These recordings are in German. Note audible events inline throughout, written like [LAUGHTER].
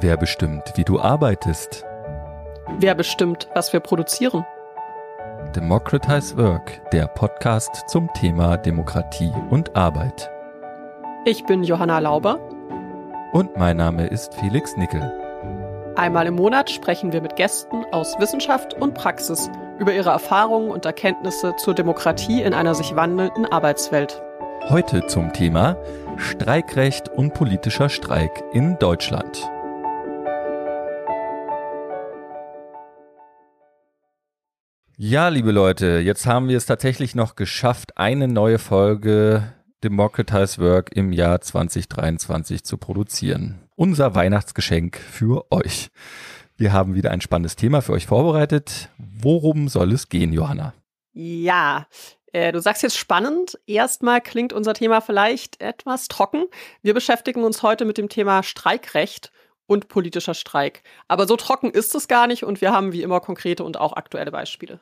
Wer bestimmt, wie du arbeitest? Wer bestimmt, was wir produzieren? Democratize Work, der Podcast zum Thema Demokratie und Arbeit. Ich bin Johanna Lauber. Und mein Name ist Felix Nickel. Einmal im Monat sprechen wir mit Gästen aus Wissenschaft und Praxis über ihre Erfahrungen und Erkenntnisse zur Demokratie in einer sich wandelnden Arbeitswelt. Heute zum Thema Streikrecht und politischer Streik in Deutschland. Ja, liebe Leute, jetzt haben wir es tatsächlich noch geschafft, eine neue Folge Democratize Work im Jahr 2023 zu produzieren. Unser Weihnachtsgeschenk für euch. Wir haben wieder ein spannendes Thema für euch vorbereitet. Worum soll es gehen, Johanna? Ja, äh, du sagst jetzt spannend. Erstmal klingt unser Thema vielleicht etwas trocken. Wir beschäftigen uns heute mit dem Thema Streikrecht und politischer Streik. Aber so trocken ist es gar nicht und wir haben wie immer konkrete und auch aktuelle Beispiele.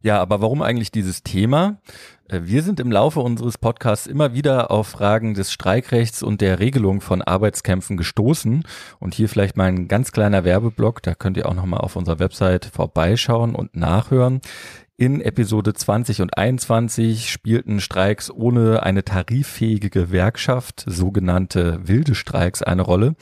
Ja, aber warum eigentlich dieses Thema? Äh, wir sind im Laufe unseres Podcasts immer wieder auf Fragen des Streikrechts und der Regelung von Arbeitskämpfen gestoßen. Und hier vielleicht mal ein ganz kleiner Werbeblock, da könnt ihr auch nochmal auf unserer Website vorbeischauen und nachhören. In Episode 20 und 21 spielten Streiks ohne eine tariffähige Gewerkschaft, sogenannte wilde Streiks, eine Rolle.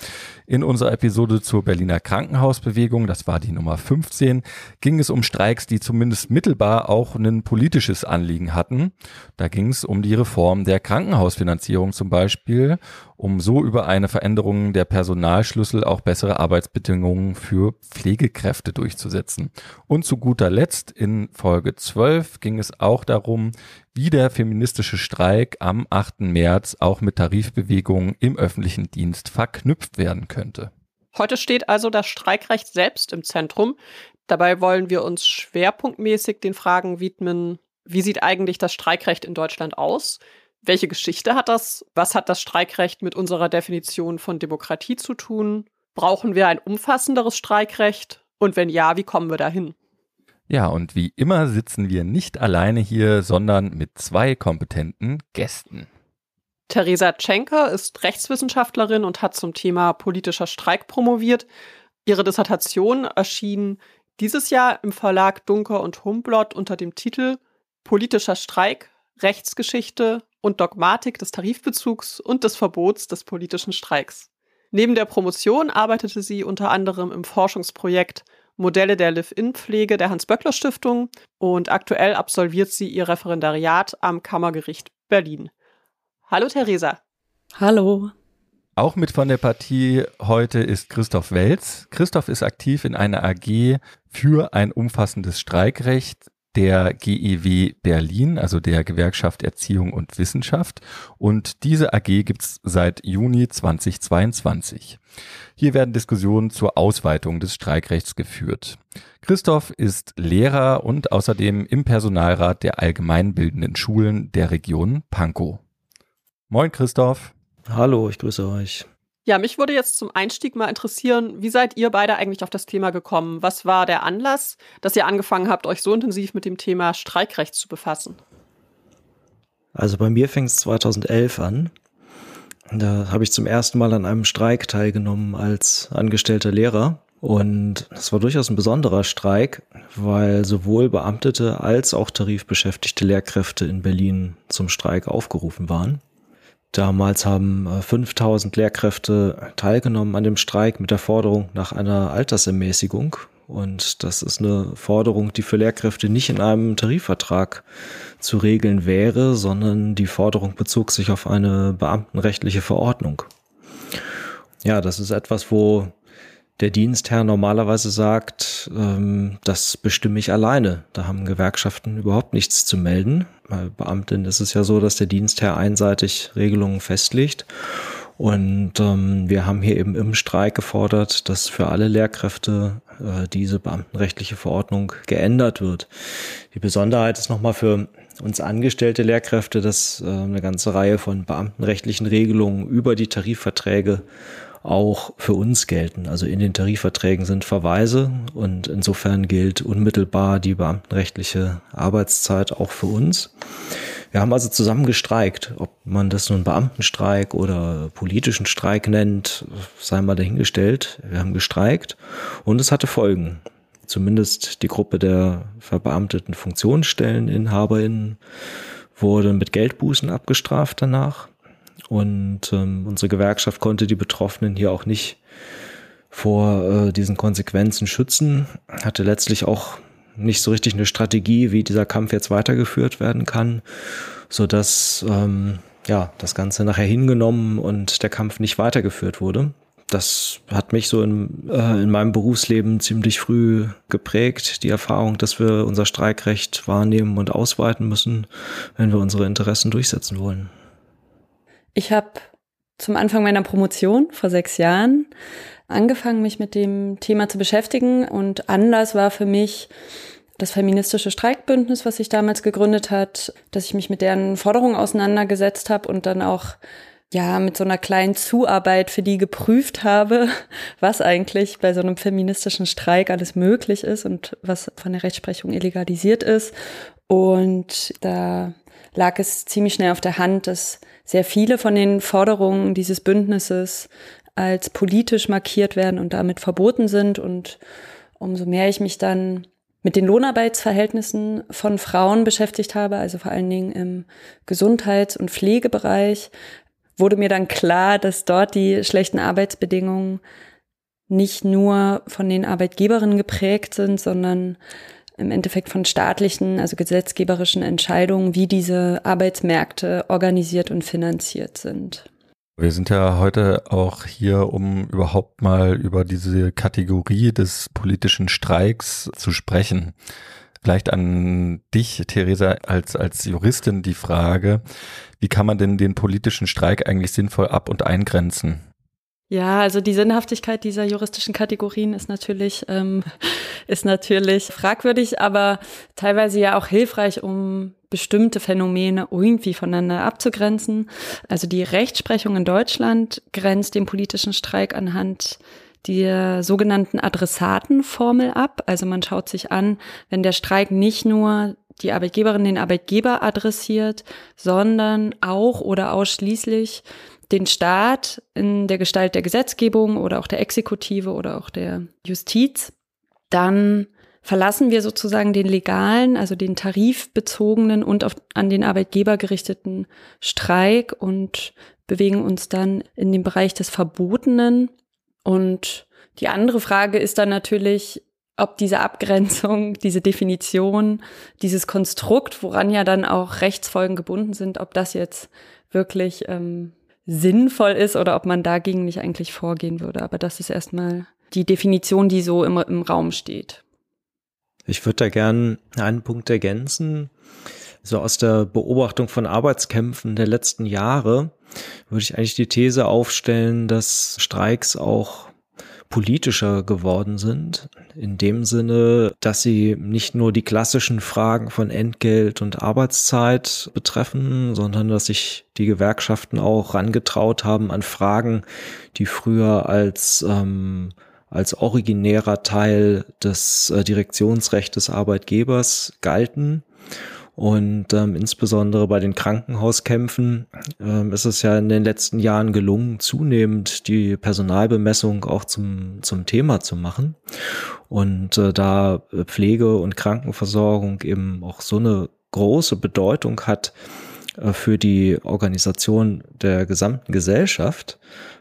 In unserer Episode zur Berliner Krankenhausbewegung, das war die Nummer 15, ging es um Streiks, die zumindest mittelbar auch ein politisches Anliegen hatten. Da ging es um die Reform der Krankenhausfinanzierung zum Beispiel um so über eine Veränderung der Personalschlüssel auch bessere Arbeitsbedingungen für Pflegekräfte durchzusetzen. Und zu guter Letzt in Folge 12 ging es auch darum, wie der feministische Streik am 8. März auch mit Tarifbewegungen im öffentlichen Dienst verknüpft werden könnte. Heute steht also das Streikrecht selbst im Zentrum. Dabei wollen wir uns schwerpunktmäßig den Fragen widmen, wie sieht eigentlich das Streikrecht in Deutschland aus? Welche Geschichte hat das? Was hat das Streikrecht mit unserer Definition von Demokratie zu tun? Brauchen wir ein umfassenderes Streikrecht? Und wenn ja, wie kommen wir dahin? Ja, und wie immer sitzen wir nicht alleine hier, sondern mit zwei kompetenten Gästen. Theresa Tschenker ist Rechtswissenschaftlerin und hat zum Thema politischer Streik promoviert. Ihre Dissertation erschien dieses Jahr im Verlag Dunker und Humblot unter dem Titel Politischer Streik, Rechtsgeschichte und Dogmatik des Tarifbezugs und des Verbots des politischen Streiks. Neben der Promotion arbeitete sie unter anderem im Forschungsprojekt Modelle der Live-In-Pflege der Hans-Böckler-Stiftung und aktuell absolviert sie ihr Referendariat am Kammergericht Berlin. Hallo Theresa. Hallo. Auch mit von der Partie heute ist Christoph Welz. Christoph ist aktiv in einer AG für ein umfassendes Streikrecht der GEW Berlin, also der Gewerkschaft Erziehung und Wissenschaft. Und diese AG gibt's seit Juni 2022. Hier werden Diskussionen zur Ausweitung des Streikrechts geführt. Christoph ist Lehrer und außerdem im Personalrat der allgemeinbildenden Schulen der Region Pankow. Moin Christoph. Hallo, ich grüße euch. Ja, mich würde jetzt zum Einstieg mal interessieren, wie seid ihr beide eigentlich auf das Thema gekommen? Was war der Anlass, dass ihr angefangen habt, euch so intensiv mit dem Thema Streikrecht zu befassen? Also bei mir fing es 2011 an. Da habe ich zum ersten Mal an einem Streik teilgenommen als angestellter Lehrer. Und es war durchaus ein besonderer Streik, weil sowohl Beamtete als auch tarifbeschäftigte Lehrkräfte in Berlin zum Streik aufgerufen waren. Damals haben 5000 äh, Lehrkräfte teilgenommen an dem Streik mit der Forderung nach einer Altersermäßigung. Und das ist eine Forderung, die für Lehrkräfte nicht in einem Tarifvertrag zu regeln wäre, sondern die Forderung bezog sich auf eine beamtenrechtliche Verordnung. Ja, das ist etwas, wo der Dienstherr normalerweise sagt, ähm, das bestimme ich alleine. Da haben Gewerkschaften überhaupt nichts zu melden. Bei Beamten ist es ja so, dass der Dienstherr einseitig Regelungen festlegt. Und ähm, wir haben hier eben im Streik gefordert, dass für alle Lehrkräfte äh, diese beamtenrechtliche Verordnung geändert wird. Die Besonderheit ist nochmal für uns angestellte Lehrkräfte, dass äh, eine ganze Reihe von beamtenrechtlichen Regelungen über die Tarifverträge auch für uns gelten. Also in den Tarifverträgen sind Verweise und insofern gilt unmittelbar die beamtenrechtliche Arbeitszeit auch für uns. Wir haben also zusammen gestreikt. Ob man das nun Beamtenstreik oder politischen Streik nennt, sei mal dahingestellt. Wir haben gestreikt und es hatte Folgen. Zumindest die Gruppe der verbeamteten Funktionsstelleninhaberinnen wurde mit Geldbußen abgestraft danach. Und ähm, unsere Gewerkschaft konnte die Betroffenen hier auch nicht vor äh, diesen Konsequenzen schützen, hatte letztlich auch nicht so richtig eine Strategie, wie dieser Kampf jetzt weitergeführt werden kann, so dass ähm, ja das Ganze nachher hingenommen und der Kampf nicht weitergeführt wurde. Das hat mich so in, äh, in meinem Berufsleben ziemlich früh geprägt, die Erfahrung, dass wir unser Streikrecht wahrnehmen und ausweiten müssen, wenn wir unsere Interessen durchsetzen wollen. Ich habe zum Anfang meiner Promotion vor sechs Jahren angefangen, mich mit dem Thema zu beschäftigen. Und Anlass war für mich das feministische Streikbündnis, was sich damals gegründet hat, dass ich mich mit deren Forderungen auseinandergesetzt habe und dann auch ja mit so einer kleinen Zuarbeit für die geprüft habe, [LAUGHS] was eigentlich bei so einem feministischen Streik alles möglich ist und was von der Rechtsprechung illegalisiert ist. Und da lag es ziemlich schnell auf der Hand, dass sehr viele von den Forderungen dieses Bündnisses als politisch markiert werden und damit verboten sind. Und umso mehr ich mich dann mit den Lohnarbeitsverhältnissen von Frauen beschäftigt habe, also vor allen Dingen im Gesundheits- und Pflegebereich, wurde mir dann klar, dass dort die schlechten Arbeitsbedingungen nicht nur von den Arbeitgeberinnen geprägt sind, sondern im Endeffekt von staatlichen, also gesetzgeberischen Entscheidungen, wie diese Arbeitsmärkte organisiert und finanziert sind. Wir sind ja heute auch hier, um überhaupt mal über diese Kategorie des politischen Streiks zu sprechen. Vielleicht an dich, Theresa, als, als Juristin die Frage, wie kann man denn den politischen Streik eigentlich sinnvoll ab- und eingrenzen? Ja, also die Sinnhaftigkeit dieser juristischen Kategorien ist natürlich, ähm, [LAUGHS] ist natürlich fragwürdig, aber teilweise ja auch hilfreich, um bestimmte Phänomene irgendwie voneinander abzugrenzen. Also die Rechtsprechung in Deutschland grenzt den politischen Streik anhand der sogenannten Adressatenformel ab. Also man schaut sich an, wenn der Streik nicht nur die Arbeitgeberin den Arbeitgeber adressiert, sondern auch oder ausschließlich den Staat in der Gestalt der Gesetzgebung oder auch der Exekutive oder auch der Justiz, dann verlassen wir sozusagen den legalen, also den tarifbezogenen und auf, an den Arbeitgeber gerichteten Streik und bewegen uns dann in den Bereich des Verbotenen. Und die andere Frage ist dann natürlich, ob diese Abgrenzung, [LAUGHS] diese Definition, dieses Konstrukt, woran ja dann auch Rechtsfolgen gebunden sind, ob das jetzt wirklich ähm, sinnvoll ist oder ob man dagegen nicht eigentlich vorgehen würde. Aber das ist erstmal die Definition, die so im, im Raum steht. Ich würde da gern einen Punkt ergänzen. So aus der Beobachtung von Arbeitskämpfen der letzten Jahre würde ich eigentlich die These aufstellen, dass Streiks auch politischer geworden sind, in dem Sinne, dass sie nicht nur die klassischen Fragen von Entgelt und Arbeitszeit betreffen, sondern dass sich die Gewerkschaften auch rangetraut haben an Fragen, die früher als ähm, als originärer Teil des äh, Direktionsrechts des Arbeitgebers galten und ähm, insbesondere bei den Krankenhauskämpfen ähm, ist es ja in den letzten Jahren gelungen, zunehmend die Personalbemessung auch zum, zum Thema zu machen. Und äh, da Pflege und Krankenversorgung eben auch so eine große Bedeutung hat äh, für die Organisation der gesamten Gesellschaft,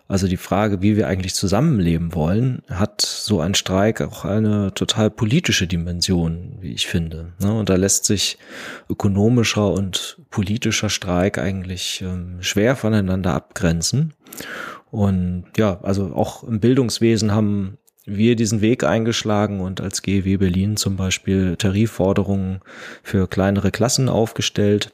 also die Frage, wie wir eigentlich zusammenleben wollen, hat so ein Streik auch eine total politische Dimension, wie ich finde. Ne? Und da lässt sich ökonomischer und politischer Streik eigentlich ähm, schwer voneinander abgrenzen. Und ja, also auch im Bildungswesen haben wir diesen Weg eingeschlagen und als GEW Berlin zum Beispiel Tarifforderungen für kleinere Klassen aufgestellt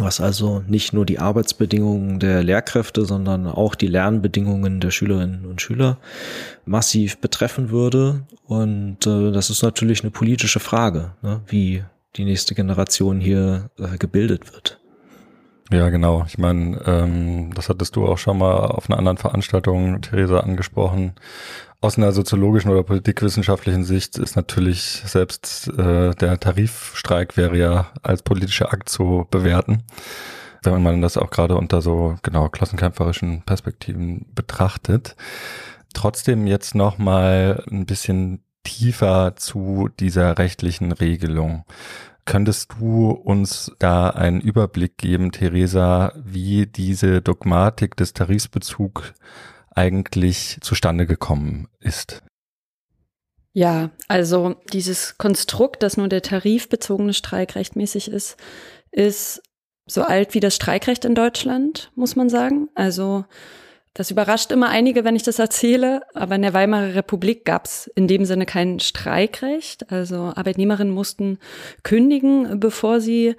was also nicht nur die Arbeitsbedingungen der Lehrkräfte, sondern auch die Lernbedingungen der Schülerinnen und Schüler massiv betreffen würde. Und äh, das ist natürlich eine politische Frage, ne, wie die nächste Generation hier äh, gebildet wird. Ja, genau. Ich meine, ähm, das hattest du auch schon mal auf einer anderen Veranstaltung, Theresa, angesprochen. Aus einer soziologischen oder politikwissenschaftlichen Sicht ist natürlich selbst äh, der Tarifstreik wäre ja als politischer Akt zu bewerten, wenn man das auch gerade unter so genau klassenkämpferischen Perspektiven betrachtet. Trotzdem jetzt noch mal ein bisschen tiefer zu dieser rechtlichen Regelung. Könntest du uns da einen Überblick geben, Theresa, wie diese Dogmatik des Tarifsbezug eigentlich zustande gekommen ist? Ja, also dieses Konstrukt, dass nur der tarifbezogene Streik rechtmäßig ist, ist so alt wie das Streikrecht in Deutschland, muss man sagen. Also das überrascht immer einige, wenn ich das erzähle, aber in der Weimarer Republik gab es in dem Sinne kein Streikrecht. Also Arbeitnehmerinnen mussten kündigen, bevor sie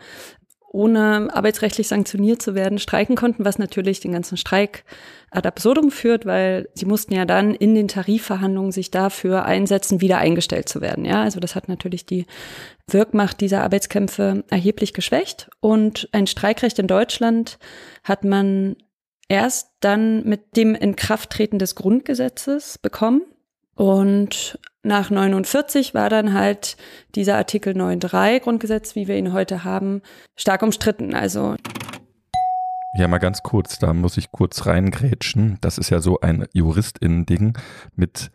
ohne arbeitsrechtlich sanktioniert zu werden streiken konnten, was natürlich den ganzen Streik ad absurdum führt, weil sie mussten ja dann in den Tarifverhandlungen sich dafür einsetzen, wieder eingestellt zu werden. Ja, also das hat natürlich die Wirkmacht dieser Arbeitskämpfe erheblich geschwächt und ein Streikrecht in Deutschland hat man erst dann mit dem Inkrafttreten des Grundgesetzes bekommen. Und nach 49 war dann halt dieser Artikel 9.3 Grundgesetz, wie wir ihn heute haben, stark umstritten. Also ja, mal ganz kurz, da muss ich kurz reingrätschen. Das ist ja so ein JuristInnen-Ding mit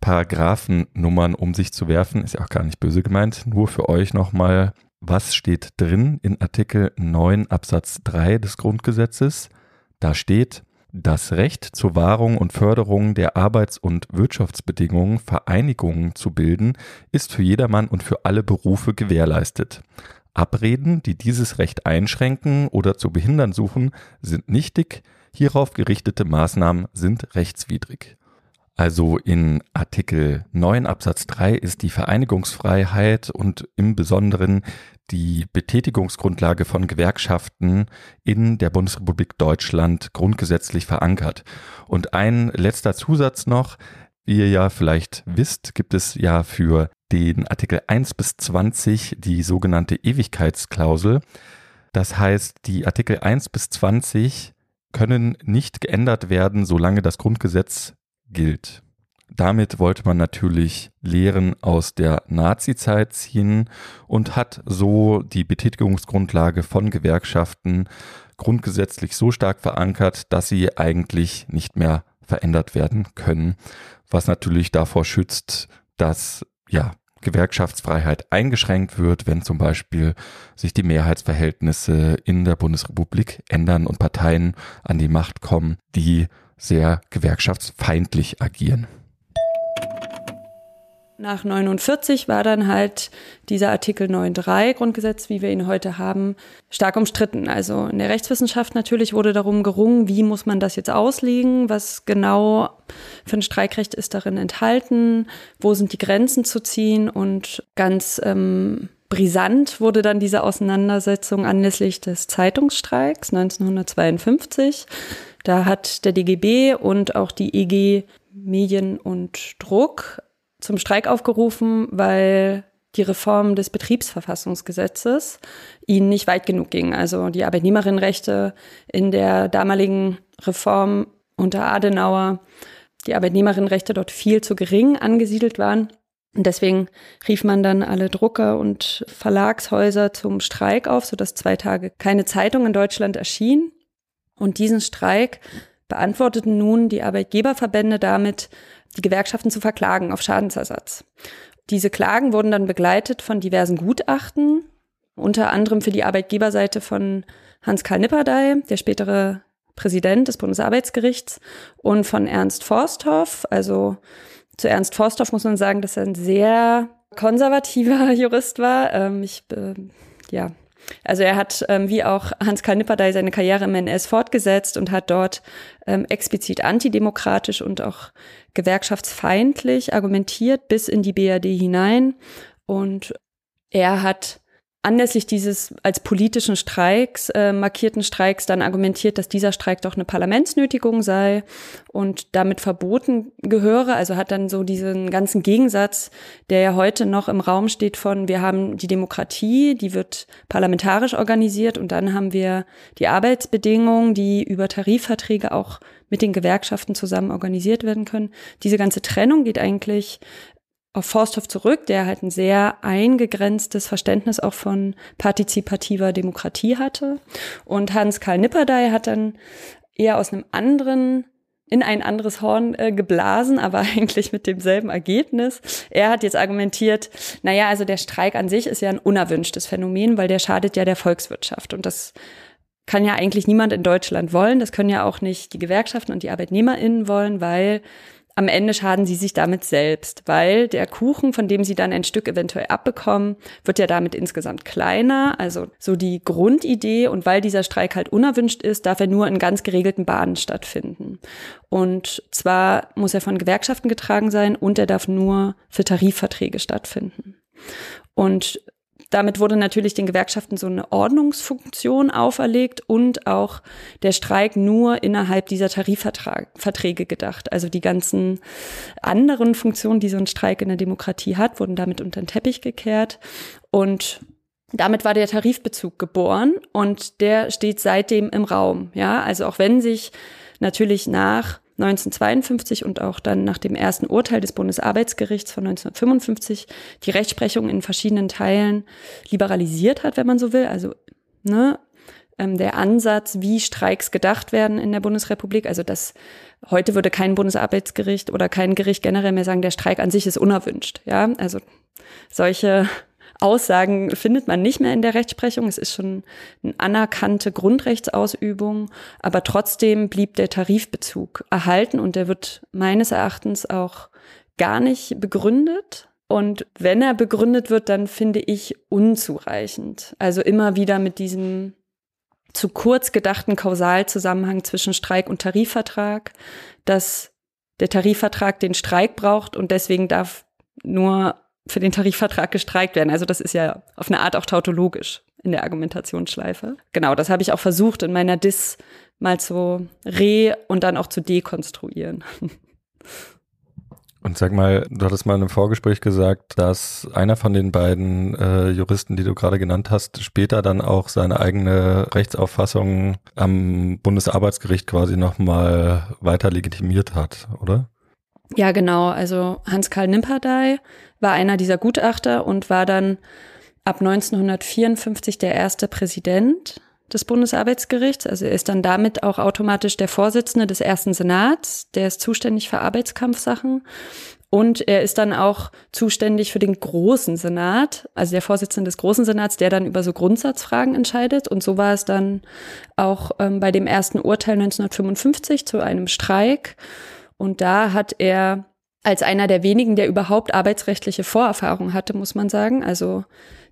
Paragraphennummern um sich zu werfen, ist ja auch gar nicht böse gemeint. Nur für euch nochmal, was steht drin in Artikel 9 Absatz 3 des Grundgesetzes? Da steht, das Recht zur Wahrung und Förderung der Arbeits- und Wirtschaftsbedingungen Vereinigungen zu bilden, ist für jedermann und für alle Berufe gewährleistet. Abreden, die dieses Recht einschränken oder zu behindern suchen, sind nichtig, hierauf gerichtete Maßnahmen sind rechtswidrig. Also in Artikel 9 Absatz 3 ist die Vereinigungsfreiheit und im Besonderen die Betätigungsgrundlage von Gewerkschaften in der Bundesrepublik Deutschland grundgesetzlich verankert. Und ein letzter Zusatz noch, wie ihr ja vielleicht wisst, gibt es ja für den Artikel 1 bis 20 die sogenannte Ewigkeitsklausel. Das heißt, die Artikel 1 bis 20 können nicht geändert werden, solange das Grundgesetz gilt. Damit wollte man natürlich Lehren aus der Nazi-Zeit ziehen und hat so die Betätigungsgrundlage von Gewerkschaften grundgesetzlich so stark verankert, dass sie eigentlich nicht mehr verändert werden können, was natürlich davor schützt, dass ja Gewerkschaftsfreiheit eingeschränkt wird, wenn zum Beispiel sich die Mehrheitsverhältnisse in der Bundesrepublik ändern und Parteien an die Macht kommen, die sehr gewerkschaftsfeindlich agieren. Nach 49 war dann halt dieser Artikel 9.3 Grundgesetz, wie wir ihn heute haben, stark umstritten. Also in der Rechtswissenschaft natürlich wurde darum gerungen, wie muss man das jetzt auslegen, was genau für ein Streikrecht ist darin enthalten, wo sind die Grenzen zu ziehen und ganz ähm, brisant wurde dann diese Auseinandersetzung anlässlich des Zeitungsstreiks 1952. Da hat der DGB und auch die EG Medien und Druck zum Streik aufgerufen, weil die Reform des Betriebsverfassungsgesetzes ihnen nicht weit genug ging. Also die Arbeitnehmerinnenrechte in der damaligen Reform unter Adenauer, die Arbeitnehmerinnenrechte dort viel zu gering angesiedelt waren. Und deswegen rief man dann alle Drucker und Verlagshäuser zum Streik auf, sodass zwei Tage keine Zeitung in Deutschland erschien. Und diesen Streik beantworteten nun die Arbeitgeberverbände damit, die Gewerkschaften zu verklagen auf Schadensersatz. Diese Klagen wurden dann begleitet von diversen Gutachten, unter anderem für die Arbeitgeberseite von Hans-Karl Nipperdey, der spätere Präsident des Bundesarbeitsgerichts, und von Ernst Forsthoff. Also zu Ernst Forsthoff muss man sagen, dass er ein sehr konservativer [LAUGHS] Jurist war. Ähm, ich, äh, ja, also er hat, ähm, wie auch Hans-Karl Nipperdey, seine Karriere im NS fortgesetzt und hat dort ähm, explizit antidemokratisch und auch gewerkschaftsfeindlich argumentiert bis in die BRD hinein. Und er hat anlässlich dieses als politischen Streiks äh, markierten Streiks dann argumentiert, dass dieser Streik doch eine Parlamentsnötigung sei und damit verboten gehöre. Also hat dann so diesen ganzen Gegensatz, der ja heute noch im Raum steht von, wir haben die Demokratie, die wird parlamentarisch organisiert und dann haben wir die Arbeitsbedingungen, die über Tarifverträge auch mit den Gewerkschaften zusammen organisiert werden können. Diese ganze Trennung geht eigentlich auf Forsthoff zurück, der halt ein sehr eingegrenztes Verständnis auch von partizipativer Demokratie hatte. Und Hans-Karl Nipperdey hat dann eher aus einem anderen in ein anderes Horn äh, geblasen, aber [LAUGHS] eigentlich mit demselben Ergebnis. Er hat jetzt argumentiert, naja, also der Streik an sich ist ja ein unerwünschtes Phänomen, weil der schadet ja der Volkswirtschaft. Und das kann ja eigentlich niemand in Deutschland wollen. Das können ja auch nicht die Gewerkschaften und die ArbeitnehmerInnen wollen, weil am Ende schaden sie sich damit selbst, weil der Kuchen, von dem sie dann ein Stück eventuell abbekommen, wird ja damit insgesamt kleiner. Also so die Grundidee und weil dieser Streik halt unerwünscht ist, darf er nur in ganz geregelten Bahnen stattfinden. Und zwar muss er von Gewerkschaften getragen sein und er darf nur für Tarifverträge stattfinden. Und damit wurde natürlich den Gewerkschaften so eine Ordnungsfunktion auferlegt und auch der Streik nur innerhalb dieser Tarifverträge gedacht. Also die ganzen anderen Funktionen, die so ein Streik in der Demokratie hat, wurden damit unter den Teppich gekehrt. Und damit war der Tarifbezug geboren und der steht seitdem im Raum. Ja, also auch wenn sich natürlich nach 1952 und auch dann nach dem ersten Urteil des Bundesarbeitsgerichts von 1955 die Rechtsprechung in verschiedenen Teilen liberalisiert hat, wenn man so will. Also ne, ähm, der Ansatz, wie Streiks gedacht werden in der Bundesrepublik. Also das heute würde kein Bundesarbeitsgericht oder kein Gericht generell mehr sagen, der Streik an sich ist unerwünscht. Ja, also solche Aussagen findet man nicht mehr in der Rechtsprechung. Es ist schon eine anerkannte Grundrechtsausübung, aber trotzdem blieb der Tarifbezug erhalten und der wird meines Erachtens auch gar nicht begründet. Und wenn er begründet wird, dann finde ich unzureichend. Also immer wieder mit diesem zu kurz gedachten Kausalzusammenhang zwischen Streik und Tarifvertrag, dass der Tarifvertrag den Streik braucht und deswegen darf nur für den Tarifvertrag gestreikt werden. Also das ist ja auf eine Art auch tautologisch in der Argumentationsschleife. Genau, das habe ich auch versucht in meiner Dis mal zu re und dann auch zu dekonstruieren. Und sag mal, du hattest mal in einem Vorgespräch gesagt, dass einer von den beiden äh, Juristen, die du gerade genannt hast, später dann auch seine eigene Rechtsauffassung am Bundesarbeitsgericht quasi nochmal weiter legitimiert hat, oder? Ja, genau. Also Hans-Karl Nimperdey war einer dieser Gutachter und war dann ab 1954 der erste Präsident des Bundesarbeitsgerichts. Also er ist dann damit auch automatisch der Vorsitzende des ersten Senats. Der ist zuständig für Arbeitskampfsachen. Und er ist dann auch zuständig für den großen Senat, also der Vorsitzende des großen Senats, der dann über so Grundsatzfragen entscheidet. Und so war es dann auch ähm, bei dem ersten Urteil 1955 zu einem Streik. Und da hat er als einer der wenigen, der überhaupt arbeitsrechtliche Vorerfahrung hatte, muss man sagen. Also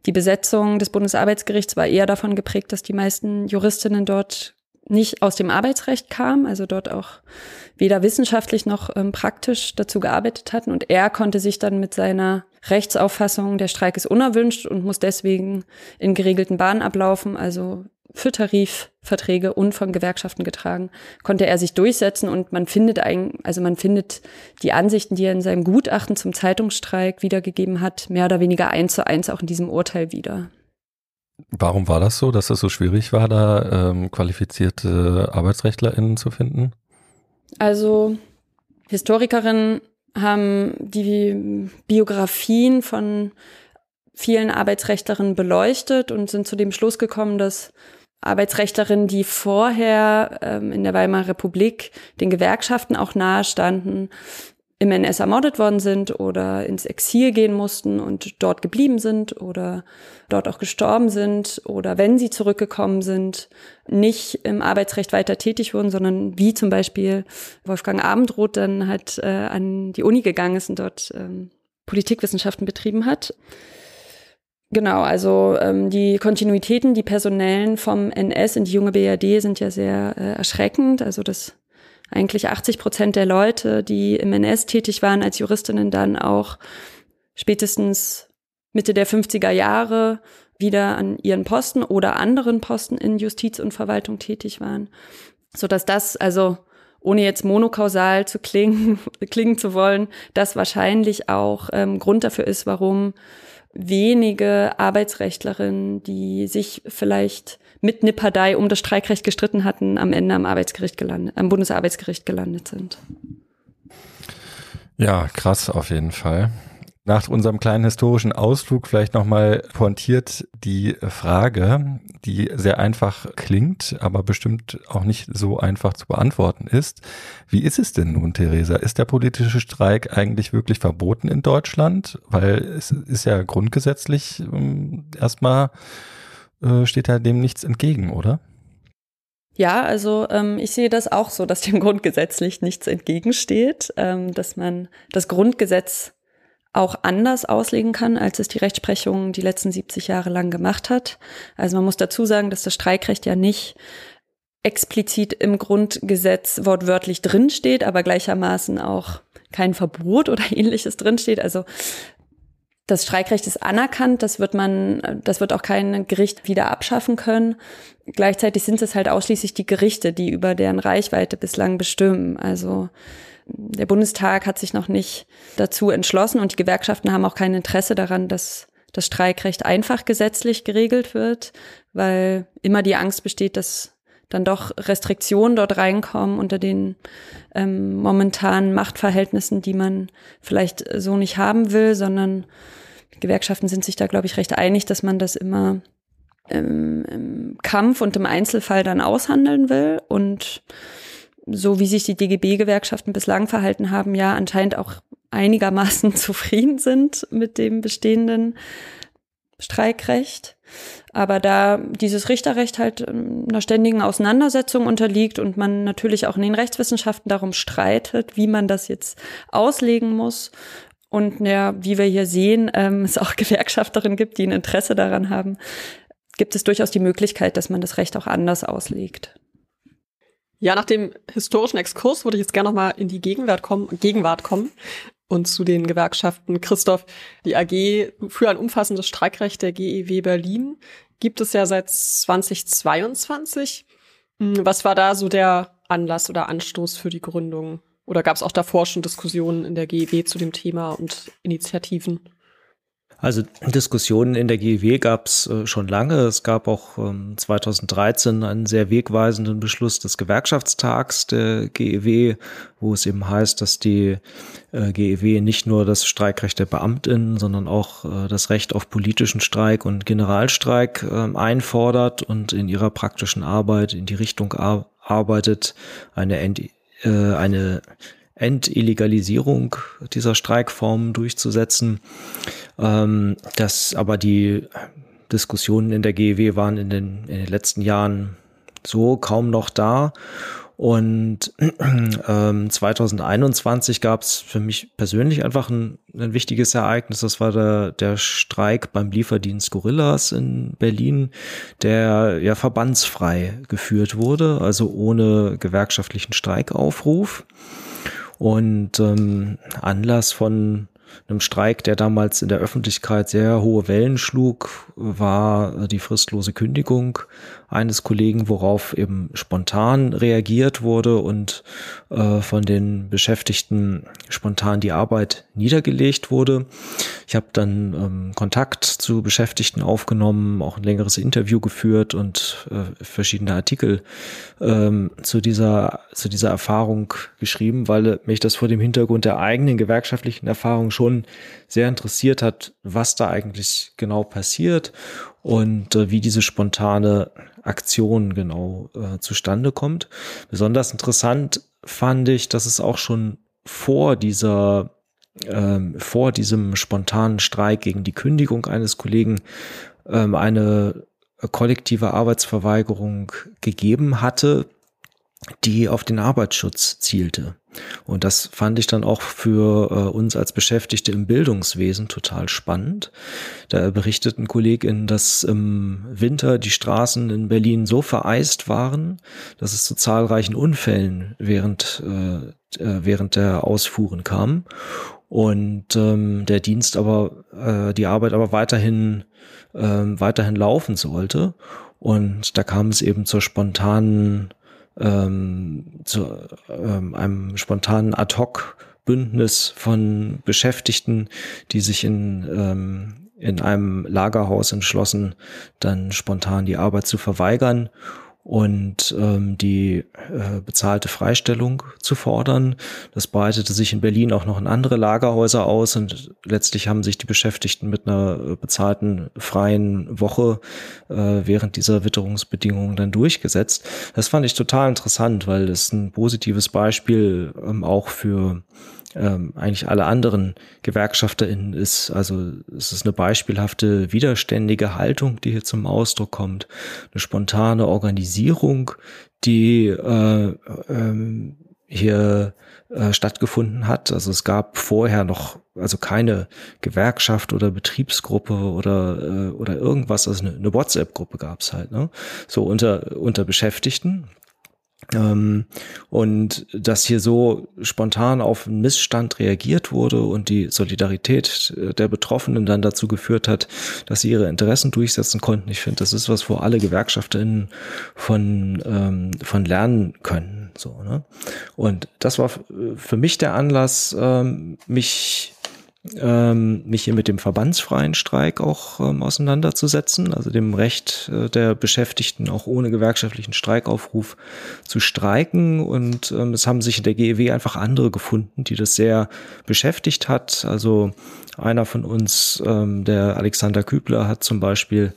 die Besetzung des Bundesarbeitsgerichts war eher davon geprägt, dass die meisten Juristinnen dort nicht aus dem Arbeitsrecht kamen, also dort auch weder wissenschaftlich noch ähm, praktisch dazu gearbeitet hatten. Und er konnte sich dann mit seiner Rechtsauffassung, der Streik ist unerwünscht und muss deswegen in geregelten Bahnen ablaufen, also für Tarifverträge und von Gewerkschaften getragen, konnte er sich durchsetzen und man findet ein, also man findet die Ansichten, die er in seinem Gutachten zum Zeitungsstreik wiedergegeben hat, mehr oder weniger eins zu eins auch in diesem Urteil wieder. Warum war das so, dass es so schwierig war, da ähm, qualifizierte ArbeitsrechtlerInnen zu finden? Also Historikerinnen haben die Biografien von vielen Arbeitsrechtlerinnen beleuchtet und sind zu dem Schluss gekommen, dass Arbeitsrechtlerinnen, die vorher ähm, in der Weimarer Republik den Gewerkschaften auch nahestanden, im NS ermordet worden sind oder ins Exil gehen mussten und dort geblieben sind oder dort auch gestorben sind oder wenn sie zurückgekommen sind, nicht im Arbeitsrecht weiter tätig wurden, sondern wie zum Beispiel Wolfgang Abendroth dann halt äh, an die Uni gegangen ist und dort ähm, Politikwissenschaften betrieben hat. Genau, also ähm, die Kontinuitäten, die personellen vom NS in die junge BRD sind ja sehr äh, erschreckend. Also dass eigentlich 80 Prozent der Leute, die im NS tätig waren als Juristinnen, dann auch spätestens Mitte der 50er Jahre wieder an ihren Posten oder anderen Posten in Justiz und Verwaltung tätig waren. So dass das, also ohne jetzt monokausal zu klingen, [LAUGHS] klingen zu wollen, das wahrscheinlich auch ähm, Grund dafür ist, warum wenige Arbeitsrechtlerinnen, die sich vielleicht mit Nipperdei um das Streikrecht gestritten hatten, am Ende am Arbeitsgericht gelandet, am Bundesarbeitsgericht gelandet sind. Ja, krass auf jeden Fall. Nach unserem kleinen historischen Ausflug vielleicht nochmal pointiert die Frage, die sehr einfach klingt, aber bestimmt auch nicht so einfach zu beantworten ist. Wie ist es denn nun, Theresa? Ist der politische Streik eigentlich wirklich verboten in Deutschland? Weil es ist ja grundgesetzlich ähm, erstmal äh, steht da dem nichts entgegen, oder? Ja, also ähm, ich sehe das auch so, dass dem [LAUGHS] grundgesetzlich nichts entgegensteht, ähm, dass man das Grundgesetz auch anders auslegen kann, als es die Rechtsprechung die letzten 70 Jahre lang gemacht hat. Also man muss dazu sagen, dass das Streikrecht ja nicht explizit im Grundgesetz wortwörtlich drinsteht, aber gleichermaßen auch kein Verbot oder [LAUGHS] ähnliches drinsteht. Also das Streikrecht ist anerkannt, das wird man, das wird auch kein Gericht wieder abschaffen können. Gleichzeitig sind es halt ausschließlich die Gerichte, die über deren Reichweite bislang bestimmen. Also der Bundestag hat sich noch nicht dazu entschlossen und die Gewerkschaften haben auch kein Interesse daran, dass das Streikrecht einfach gesetzlich geregelt wird, weil immer die Angst besteht, dass dann doch Restriktionen dort reinkommen unter den ähm, momentanen Machtverhältnissen, die man vielleicht so nicht haben will, sondern Gewerkschaften sind sich da, glaube ich, recht einig, dass man das immer im, im Kampf und im Einzelfall dann aushandeln will. Und so wie sich die DGB-Gewerkschaften bislang verhalten haben, ja anscheinend auch einigermaßen [LAUGHS] zufrieden sind mit dem bestehenden Streikrecht. Aber da dieses Richterrecht halt einer ständigen Auseinandersetzung unterliegt und man natürlich auch in den Rechtswissenschaften darum streitet, wie man das jetzt auslegen muss. Und ja, wie wir hier sehen, ähm, es auch [LAUGHS] Gewerkschafterinnen gibt, die ein Interesse daran haben, gibt es durchaus die Möglichkeit, dass man das Recht auch anders auslegt. Ja, nach dem historischen Exkurs würde ich jetzt gerne nochmal in die Gegenwart kommen, Gegenwart kommen und zu den Gewerkschaften. Christoph, die AG für ein umfassendes Streikrecht der GEW Berlin gibt es ja seit 2022. Hm, was war da so der Anlass oder Anstoß für die Gründung? Oder gab es auch davor schon Diskussionen in der GEW zu dem Thema und Initiativen? Also Diskussionen in der GEW gab es äh, schon lange. Es gab auch ähm, 2013 einen sehr wegweisenden Beschluss des Gewerkschaftstags der GEW, wo es eben heißt, dass die äh, GEW nicht nur das Streikrecht der Beamtinnen, sondern auch äh, das Recht auf politischen Streik und Generalstreik ähm, einfordert und in ihrer praktischen Arbeit in die Richtung ar arbeitet, eine, äh, eine Entillegalisierung dieser Streikformen durchzusetzen. Ähm, dass aber die Diskussionen in der GEW waren in den, in den letzten Jahren so kaum noch da. Und ähm, 2021 gab es für mich persönlich einfach ein, ein, wichtiges Ereignis. Das war der, der Streik beim Lieferdienst Gorillas in Berlin, der ja verbandsfrei geführt wurde, also ohne gewerkschaftlichen Streikaufruf. Und ähm, Anlass von einem Streik, der damals in der Öffentlichkeit sehr hohe Wellen schlug, war die fristlose Kündigung eines Kollegen, worauf eben spontan reagiert wurde und äh, von den Beschäftigten spontan die Arbeit niedergelegt wurde. Ich habe dann ähm, Kontakt zu Beschäftigten aufgenommen, auch ein längeres Interview geführt und äh, verschiedene Artikel ähm, zu dieser zu dieser Erfahrung geschrieben, weil mich das vor dem Hintergrund der eigenen gewerkschaftlichen Erfahrung schon sehr interessiert hat, was da eigentlich genau passiert und äh, wie diese spontane Aktion genau äh, zustande kommt. Besonders interessant fand ich, dass es auch schon vor dieser ähm, vor diesem spontanen Streik gegen die Kündigung eines Kollegen ähm, eine kollektive Arbeitsverweigerung gegeben hatte, die auf den Arbeitsschutz zielte. Und das fand ich dann auch für äh, uns als Beschäftigte im Bildungswesen total spannend. Da berichteten Kolleginnen, dass im Winter die Straßen in Berlin so vereist waren, dass es zu zahlreichen Unfällen während äh, äh, während der Ausfuhren kam und ähm, der Dienst aber äh, die Arbeit aber weiterhin ähm, weiterhin laufen sollte und da kam es eben zur spontanen ähm, zu ähm, einem spontanen Ad-hoc-Bündnis von Beschäftigten, die sich in ähm, in einem Lagerhaus entschlossen, dann spontan die Arbeit zu verweigern und ähm, die äh, bezahlte Freistellung zu fordern. Das breitete sich in Berlin auch noch in andere Lagerhäuser aus und letztlich haben sich die Beschäftigten mit einer äh, bezahlten freien Woche äh, während dieser Witterungsbedingungen dann durchgesetzt. Das fand ich total interessant, weil es ein positives Beispiel ähm, auch für ähm, eigentlich alle anderen GewerkschafterInnen ist. Also es ist eine beispielhafte widerständige Haltung, die hier zum Ausdruck kommt, eine spontane Organisierung, die äh, ähm, hier äh, stattgefunden hat. Also es gab vorher noch also keine Gewerkschaft oder Betriebsgruppe oder äh, oder irgendwas. Also eine, eine WhatsApp-Gruppe gab es halt. Ne? So unter unter Beschäftigten und dass hier so spontan auf einen Missstand reagiert wurde und die Solidarität äh, der Betroffenen dann dazu geführt hat, dass sie ihre Interessen durchsetzen konnten. Ich finde, das ist was, wo alle GewerkschafterInnen von, ähm, von lernen können. So, ne? Und das war für mich der Anlass, ähm, mich ähm, mich hier mit dem verbandsfreien Streik auch ähm, auseinanderzusetzen, also dem Recht äh, der Beschäftigten auch ohne gewerkschaftlichen Streikaufruf zu streiken. Und ähm, es haben sich in der GEW einfach andere gefunden, die das sehr beschäftigt hat. Also einer von uns, ähm, der Alexander Kübler, hat zum Beispiel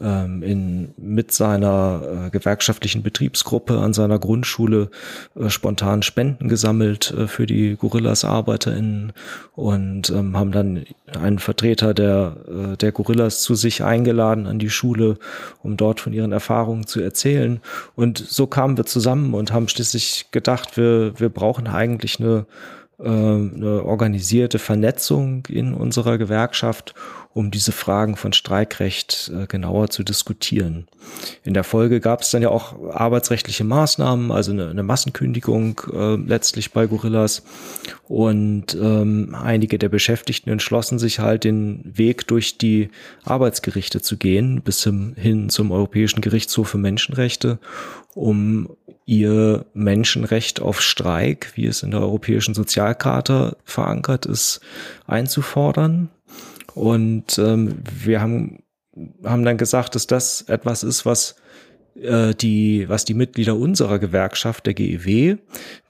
ähm, in, mit seiner äh, gewerkschaftlichen Betriebsgruppe an seiner Grundschule äh, spontan Spenden gesammelt äh, für die Gorillas ArbeiterInnen und ähm, haben dann einen Vertreter der, äh, der Gorillas zu sich eingeladen an die Schule, um dort von ihren Erfahrungen zu erzählen. Und so kamen wir zusammen und haben schließlich gedacht, wir, wir brauchen eigentlich eine eine organisierte Vernetzung in unserer Gewerkschaft, um diese Fragen von Streikrecht äh, genauer zu diskutieren. In der Folge gab es dann ja auch arbeitsrechtliche Maßnahmen, also eine, eine Massenkündigung äh, letztlich bei Gorillas. Und ähm, einige der Beschäftigten entschlossen sich halt, den Weg durch die Arbeitsgerichte zu gehen, bis hin zum Europäischen Gerichtshof für Menschenrechte, um ihr Menschenrecht auf Streik, wie es in der Europäischen Sozialkarte verankert ist, einzufordern. Und ähm, wir haben, haben dann gesagt, dass das etwas ist, was die, was die Mitglieder unserer Gewerkschaft, der GEW,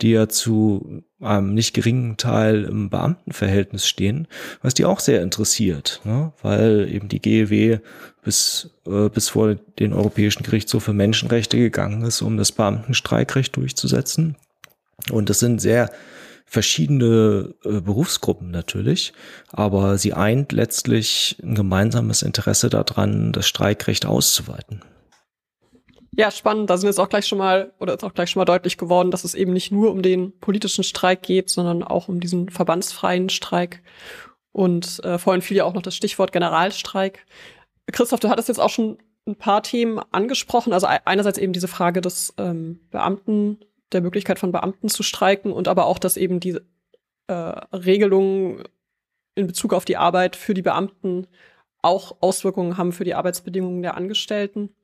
die ja zu einem nicht geringen Teil im Beamtenverhältnis stehen, was die auch sehr interessiert, ne? weil eben die GEW bis, äh, bis vor den Europäischen Gerichtshof für Menschenrechte gegangen ist, um das Beamtenstreikrecht durchzusetzen. Und das sind sehr verschiedene äh, Berufsgruppen natürlich, aber sie eint letztlich ein gemeinsames Interesse daran, das Streikrecht auszuweiten. Ja, spannend. Da sind jetzt auch gleich schon mal, oder ist auch gleich schon mal deutlich geworden, dass es eben nicht nur um den politischen Streik geht, sondern auch um diesen verbandsfreien Streik. Und äh, vorhin fiel ja auch noch das Stichwort Generalstreik. Christoph, du hattest jetzt auch schon ein paar Themen angesprochen. Also einerseits eben diese Frage des ähm, Beamten der Möglichkeit von Beamten zu streiken und aber auch, dass eben die äh, Regelungen in Bezug auf die Arbeit für die Beamten auch Auswirkungen haben für die Arbeitsbedingungen der Angestellten.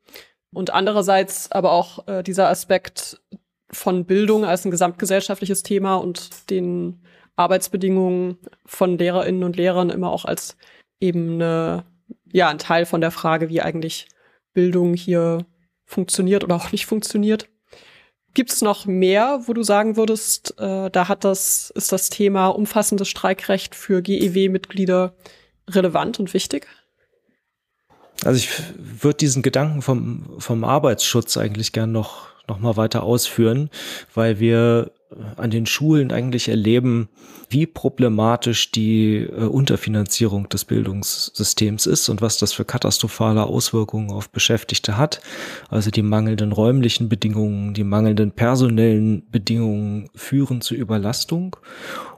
Und andererseits aber auch äh, dieser Aspekt von Bildung als ein gesamtgesellschaftliches Thema und den Arbeitsbedingungen von Lehrerinnen und Lehrern immer auch als eben eine, ja, ein Teil von der Frage, wie eigentlich Bildung hier funktioniert oder auch nicht funktioniert. Gibt es noch mehr, wo du sagen würdest, äh, da hat das, ist das Thema umfassendes Streikrecht für GEW-Mitglieder relevant und wichtig? Also ich würde diesen Gedanken vom, vom Arbeitsschutz eigentlich gern noch, noch mal weiter ausführen, weil wir an den Schulen eigentlich erleben, wie problematisch die äh, Unterfinanzierung des Bildungssystems ist und was das für katastrophale Auswirkungen auf Beschäftigte hat. Also die mangelnden räumlichen Bedingungen, die mangelnden personellen Bedingungen führen zu Überlastung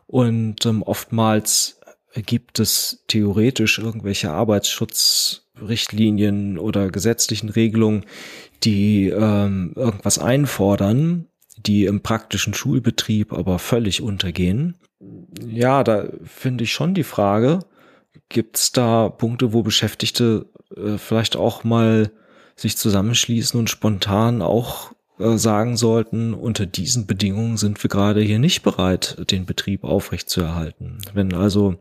und ähm, oftmals gibt es theoretisch irgendwelche Arbeitsschutzrichtlinien oder gesetzlichen Regelungen, die ähm, irgendwas einfordern, die im praktischen Schulbetrieb aber völlig untergehen. Ja, da finde ich schon die Frage, gibt es da Punkte, wo Beschäftigte äh, vielleicht auch mal sich zusammenschließen und spontan auch äh, sagen sollten, unter diesen Bedingungen sind wir gerade hier nicht bereit, den Betrieb aufrechtzuerhalten. Wenn also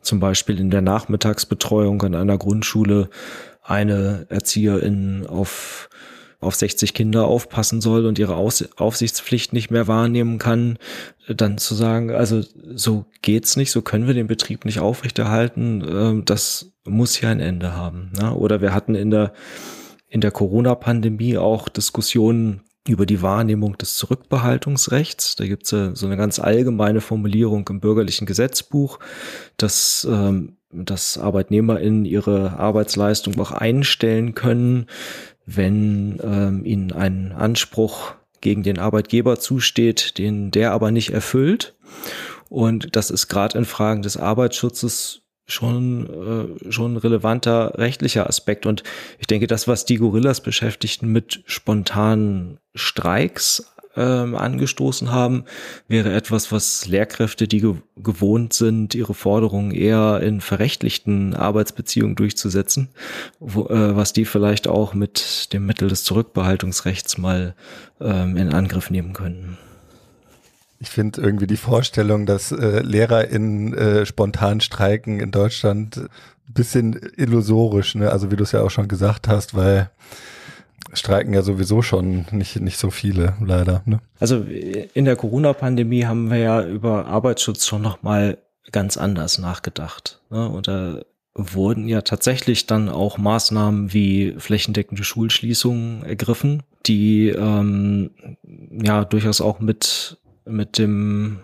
zum Beispiel in der Nachmittagsbetreuung an einer Grundschule eine Erzieherin auf auf 60 Kinder aufpassen soll und ihre Aus Aufsichtspflicht nicht mehr wahrnehmen kann, dann zu sagen, also so geht's nicht, so können wir den Betrieb nicht aufrechterhalten, äh, das muss hier ein Ende haben. Ne? Oder wir hatten in der in der Corona-Pandemie auch Diskussionen über die Wahrnehmung des Zurückbehaltungsrechts. Da gibt es äh, so eine ganz allgemeine Formulierung im bürgerlichen Gesetzbuch, dass, ähm, dass ArbeitnehmerInnen ihre Arbeitsleistung auch einstellen können, wenn ähm, ihnen ein Anspruch gegen den Arbeitgeber zusteht, den der aber nicht erfüllt. Und das ist gerade in Fragen des Arbeitsschutzes schon, äh, schon relevanter rechtlicher Aspekt. Und ich denke, das, was die Gorillas Beschäftigten mit spontanen Streiks ähm, angestoßen haben, wäre etwas, was Lehrkräfte, die ge gewohnt sind, ihre Forderungen eher in verrechtlichten Arbeitsbeziehungen durchzusetzen, wo, äh, was die vielleicht auch mit dem Mittel des Zurückbehaltungsrechts mal ähm, in Angriff nehmen können. Ich finde irgendwie die Vorstellung, dass äh, LehrerInnen äh, spontan streiken in Deutschland ein bisschen illusorisch, ne? Also wie du es ja auch schon gesagt hast, weil streiken ja sowieso schon nicht, nicht so viele, leider. Ne? Also in der Corona-Pandemie haben wir ja über Arbeitsschutz schon nochmal ganz anders nachgedacht. Ne? Und da wurden ja tatsächlich dann auch Maßnahmen wie flächendeckende Schulschließungen ergriffen, die ähm, ja durchaus auch mit mit dem,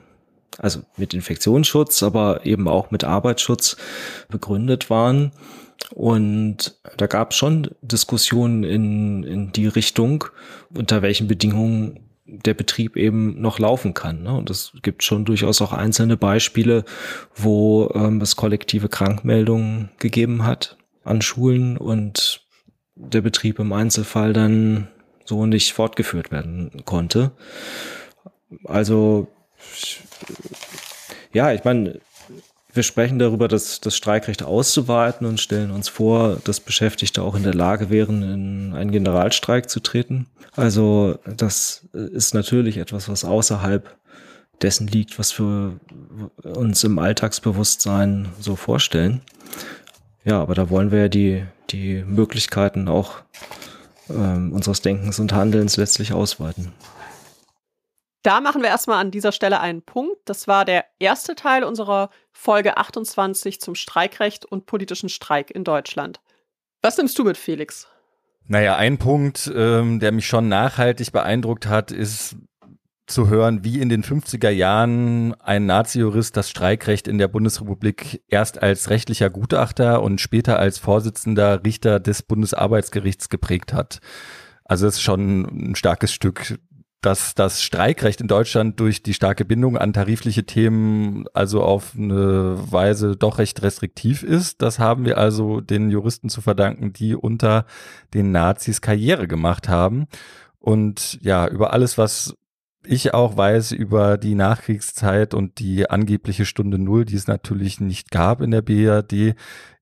also mit Infektionsschutz, aber eben auch mit Arbeitsschutz begründet waren. Und da gab es schon Diskussionen in, in die Richtung, unter welchen Bedingungen der Betrieb eben noch laufen kann. Ne? Und es gibt schon durchaus auch einzelne Beispiele, wo ähm, es kollektive Krankmeldungen gegeben hat an Schulen und der Betrieb im Einzelfall dann so nicht fortgeführt werden konnte. Also ja, ich meine, wir sprechen darüber, dass das Streikrecht auszuweiten und stellen uns vor, dass Beschäftigte auch in der Lage wären, in einen Generalstreik zu treten. Also das ist natürlich etwas, was außerhalb dessen liegt, was wir uns im Alltagsbewusstsein so vorstellen. Ja, aber da wollen wir ja die, die Möglichkeiten auch ähm, unseres Denkens und Handelns letztlich ausweiten. Da machen wir erstmal an dieser Stelle einen Punkt. Das war der erste Teil unserer Folge 28 zum Streikrecht und politischen Streik in Deutschland. Was nimmst du mit, Felix? Naja, ein Punkt, ähm, der mich schon nachhaltig beeindruckt hat, ist zu hören, wie in den 50er Jahren ein Nazi-Jurist das Streikrecht in der Bundesrepublik erst als rechtlicher Gutachter und später als Vorsitzender Richter des Bundesarbeitsgerichts geprägt hat. Also es ist schon ein starkes Stück dass das Streikrecht in Deutschland durch die starke Bindung an tarifliche Themen also auf eine Weise doch recht restriktiv ist. Das haben wir also den Juristen zu verdanken, die unter den Nazis Karriere gemacht haben. Und ja, über alles, was ich auch weiß über die Nachkriegszeit und die angebliche Stunde Null, die es natürlich nicht gab in der BRD,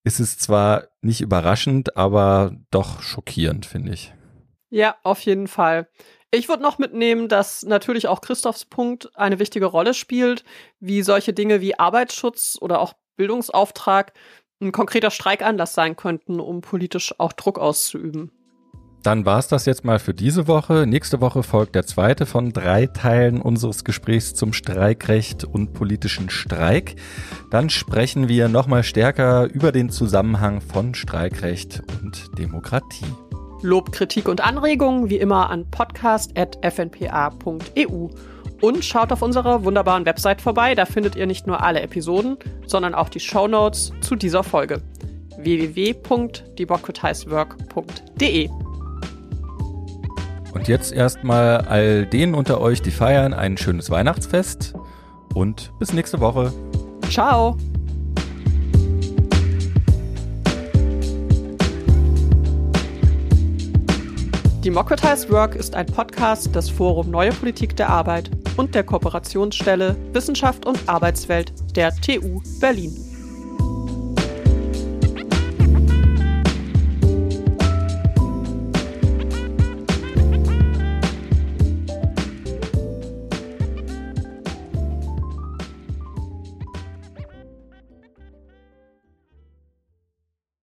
ist es zwar nicht überraschend, aber doch schockierend, finde ich. Ja, auf jeden Fall. Ich würde noch mitnehmen, dass natürlich auch Christophs Punkt eine wichtige Rolle spielt, wie solche Dinge wie Arbeitsschutz oder auch Bildungsauftrag ein konkreter Streikanlass sein könnten, um politisch auch Druck auszuüben. Dann war es das jetzt mal für diese Woche. Nächste Woche folgt der zweite von drei Teilen unseres Gesprächs zum Streikrecht und politischen Streik. Dann sprechen wir nochmal stärker über den Zusammenhang von Streikrecht und Demokratie. Lob, Kritik und Anregungen wie immer an podcast.fnpa.eu. Und schaut auf unserer wunderbaren Website vorbei, da findet ihr nicht nur alle Episoden, sondern auch die Show Notes zu dieser Folge. www.democratizework.de Und jetzt erstmal all denen unter euch, die feiern, ein schönes Weihnachtsfest und bis nächste Woche. Ciao! Democratized Work ist ein Podcast des Forum Neue Politik der Arbeit und der Kooperationsstelle Wissenschaft und Arbeitswelt der TU Berlin.